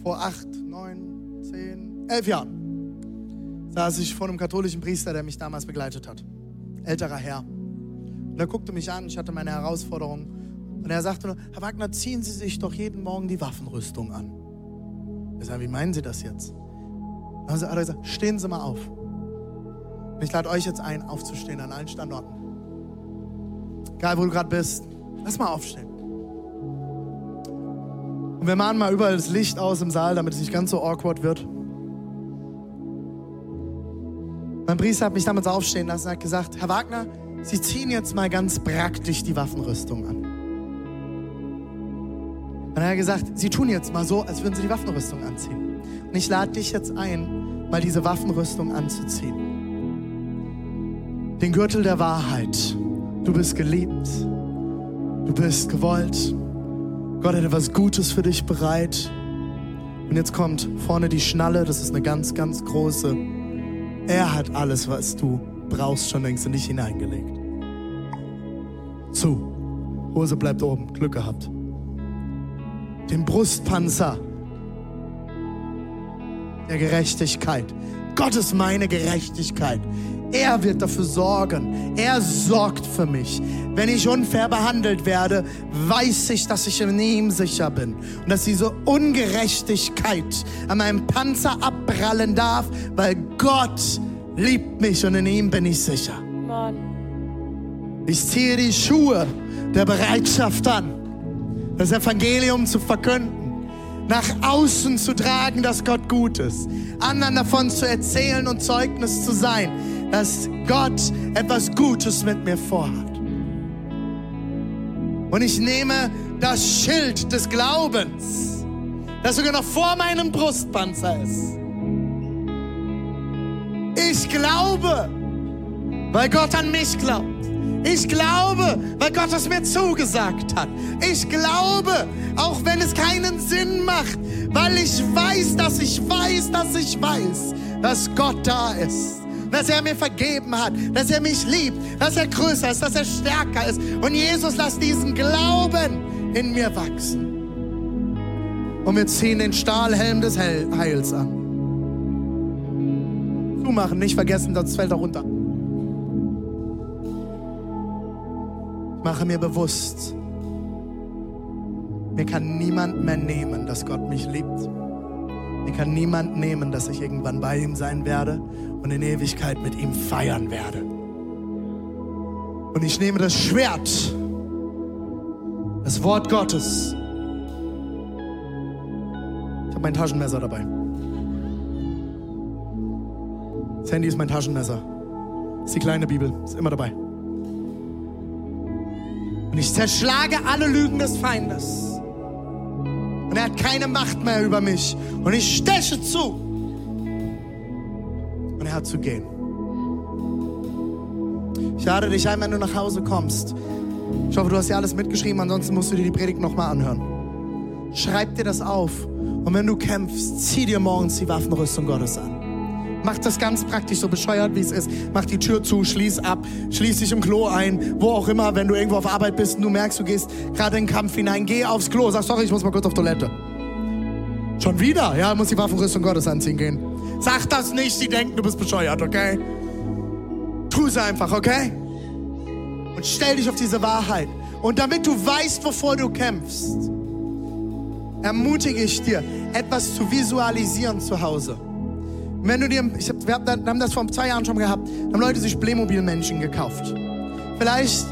vor acht, neun, zehn, elf Jahren saß ich vor einem katholischen Priester, der mich damals begleitet hat älterer Herr. Und er guckte mich an, ich hatte meine Herausforderung. Und er sagte nur, Herr Wagner, ziehen Sie sich doch jeden Morgen die Waffenrüstung an. Ich sage, wie meinen Sie das jetzt? Dann hat er gesagt, stehen Sie mal auf. Ich lade euch jetzt ein, aufzustehen an allen Standorten. Egal, wo du gerade bist. Lass mal aufstehen. Und wir machen mal überall das Licht aus im Saal, damit es nicht ganz so awkward wird. Mein Priester hat mich damals aufstehen lassen und hat gesagt, Herr Wagner, Sie ziehen jetzt mal ganz praktisch die Waffenrüstung an. Und er hat gesagt, Sie tun jetzt mal so, als würden Sie die Waffenrüstung anziehen. Und ich lade dich jetzt ein, mal diese Waffenrüstung anzuziehen. Den Gürtel der Wahrheit. Du bist geliebt. Du bist gewollt. Gott hat etwas Gutes für dich bereit. Und jetzt kommt vorne die Schnalle. Das ist eine ganz, ganz große. Er hat alles, was du brauchst, schon längst in dich hineingelegt. Zu. Hose bleibt oben. Glück gehabt. Den Brustpanzer der Gerechtigkeit. Gott ist meine Gerechtigkeit. Er wird dafür sorgen. Er sorgt für mich. Wenn ich unfair behandelt werde, weiß ich, dass ich in ihm sicher bin. Und dass diese Ungerechtigkeit an meinem Panzer abprallen darf, weil Gott liebt mich und in ihm bin ich sicher. Mann. Ich ziehe die Schuhe der Bereitschaft an, das Evangelium zu verkünden, nach außen zu tragen, dass Gott gut ist, anderen davon zu erzählen und Zeugnis zu sein, dass Gott etwas Gutes mit mir vorhat. Und ich nehme das Schild des Glaubens, das sogar noch vor meinem Brustpanzer ist. Ich glaube, weil Gott an mich glaubt. Ich glaube, weil Gott es mir zugesagt hat. Ich glaube, auch wenn es keinen Sinn macht, weil ich weiß, dass ich weiß, dass ich weiß, dass Gott da ist. Dass er mir vergeben hat, dass er mich liebt, dass er größer ist, dass er stärker ist. Und Jesus, lass diesen Glauben in mir wachsen. Und wir ziehen den Stahlhelm des Heils an. Zumachen, nicht vergessen, sonst fällt er runter. Mache mir bewusst, mir kann niemand mehr nehmen, dass Gott mich liebt. Mir kann niemand nehmen, dass ich irgendwann bei ihm sein werde und in Ewigkeit mit ihm feiern werde. Und ich nehme das Schwert, das Wort Gottes. Ich habe mein Taschenmesser dabei. Das Handy ist mein Taschenmesser. Das ist die kleine Bibel, ist immer dabei. Und ich zerschlage alle Lügen des Feindes. Und er hat keine Macht mehr über mich. Und ich steche zu. Und er hat zu gehen. Ich lade dich ein, wenn du nach Hause kommst. Ich hoffe, du hast ja alles mitgeschrieben, ansonsten musst du dir die Predigt nochmal anhören. Schreib dir das auf. Und wenn du kämpfst, zieh dir morgens die Waffenrüstung Gottes an. Mach das ganz praktisch, so bescheuert wie es ist. Mach die Tür zu, schließ ab, schließ dich im Klo ein, wo auch immer, wenn du irgendwo auf Arbeit bist und du merkst, du gehst gerade in den Kampf hinein, geh aufs Klo, sag, sorry, ich muss mal kurz auf Toilette. Schon wieder? Ja, muss die Waffenrüstung Gottes anziehen gehen. Sag das nicht, sie denken, du bist bescheuert, okay? Tu es einfach, okay? Und stell dich auf diese Wahrheit. Und damit du weißt, wovor du kämpfst, ermutige ich dir, etwas zu visualisieren zu Hause. Wenn du dir, ich hab, wir haben das vor zwei Jahren schon gehabt, haben Leute sich Playmobil-Menschen gekauft. Vielleicht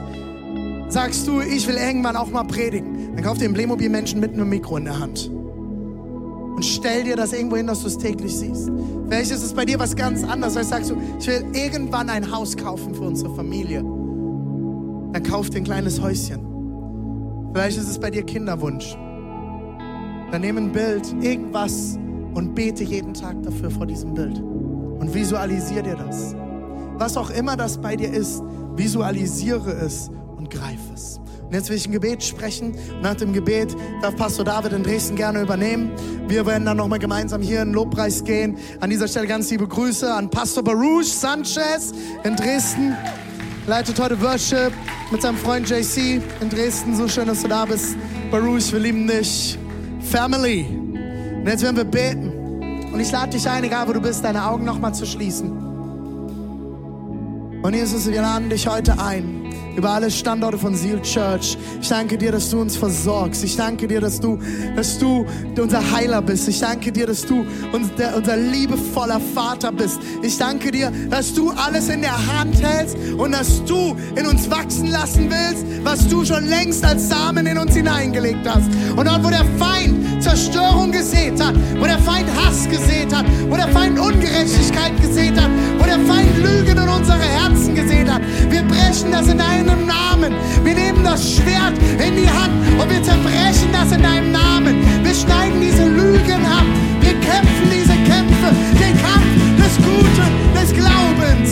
sagst du, ich will irgendwann auch mal predigen. Dann kauf dir einen Playmobil-Menschen mit einem Mikro in der Hand. Und stell dir das irgendwo hin, dass du es täglich siehst. Vielleicht ist es bei dir was ganz anderes. Vielleicht sagst du, ich will irgendwann ein Haus kaufen für unsere Familie. Dann kauf dir ein kleines Häuschen. Vielleicht ist es bei dir Kinderwunsch. Dann nimm ein Bild, irgendwas, und bete jeden Tag dafür vor diesem Bild. Und visualisiere dir das. Was auch immer das bei dir ist, visualisiere es und greif es. Und jetzt will ich ein Gebet sprechen. Nach dem Gebet darf Pastor David in Dresden gerne übernehmen. Wir werden dann nochmal gemeinsam hier in den Lobpreis gehen. An dieser Stelle ganz liebe Grüße an Pastor Baruch Sanchez in Dresden. Leitet heute Worship mit seinem Freund JC in Dresden. So schön, dass du da bist. Baruch, wir lieben dich. Family. Und jetzt werden wir beten. Und ich lade dich ein, egal wo du bist, deine Augen nochmal zu schließen. Und Jesus, wir laden dich heute ein, über alle Standorte von Seal Church. Ich danke dir, dass du uns versorgst. Ich danke dir, dass du, dass du unser Heiler bist. Ich danke dir, dass du unser, unser liebevoller Vater bist. Ich danke dir, dass du alles in der Hand hältst und dass du in uns wachsen lassen willst, was du schon längst als Samen in uns hineingelegt hast. Und dort, wo der Feind Zerstörung gesät hat, wo der Feind Hass gesät hat, wo der Feind Ungerechtigkeit gesät hat, wo der Feind Lügen in unsere Herzen gesät hat, wir brechen das in deinem Namen. Wir nehmen das Schwert in die Hand und wir zerbrechen das in deinem Namen. Wir schneiden diese Lügen ab. Wir kämpfen diese Kämpfe, den Kampf des Guten, des Glaubens.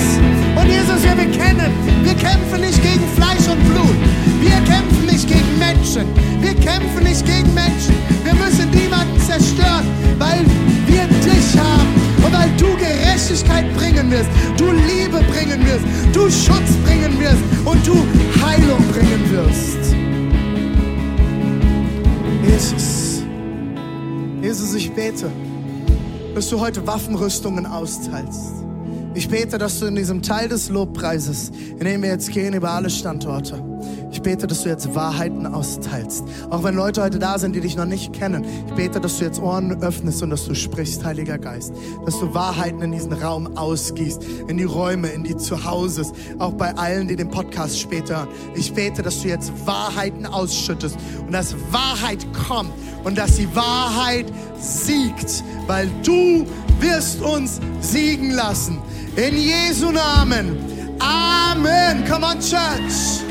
Und Jesus, wir bekennen, wir kämpfen nicht gegen Fleisch und Blut. Wir kämpfen nicht gegen Menschen. Wir kämpfen nicht gegen Menschen. Wir müssen niemanden zerstören, weil Gerechtigkeit bringen wirst, du Liebe bringen wirst, du Schutz bringen wirst und du Heilung bringen wirst. Jesus, Jesus, ich bete, dass du heute Waffenrüstungen austeilst. Ich bete, dass du in diesem Teil des Lobpreises, in dem wir jetzt gehen über alle Standorte, ich bete, dass du jetzt Wahrheiten austeilst. Auch wenn Leute heute da sind, die dich noch nicht kennen. Ich bete, dass du jetzt Ohren öffnest und dass du sprichst, Heiliger Geist. Dass du Wahrheiten in diesen Raum ausgießt, in die Räume, in die Zuhauses, auch bei allen, die den Podcast später hören. Ich bete, dass du jetzt Wahrheiten ausschüttest und dass Wahrheit kommt und dass die Wahrheit siegt, weil du wirst uns siegen lassen. In Jesu Namen. Amen. Come on, Church.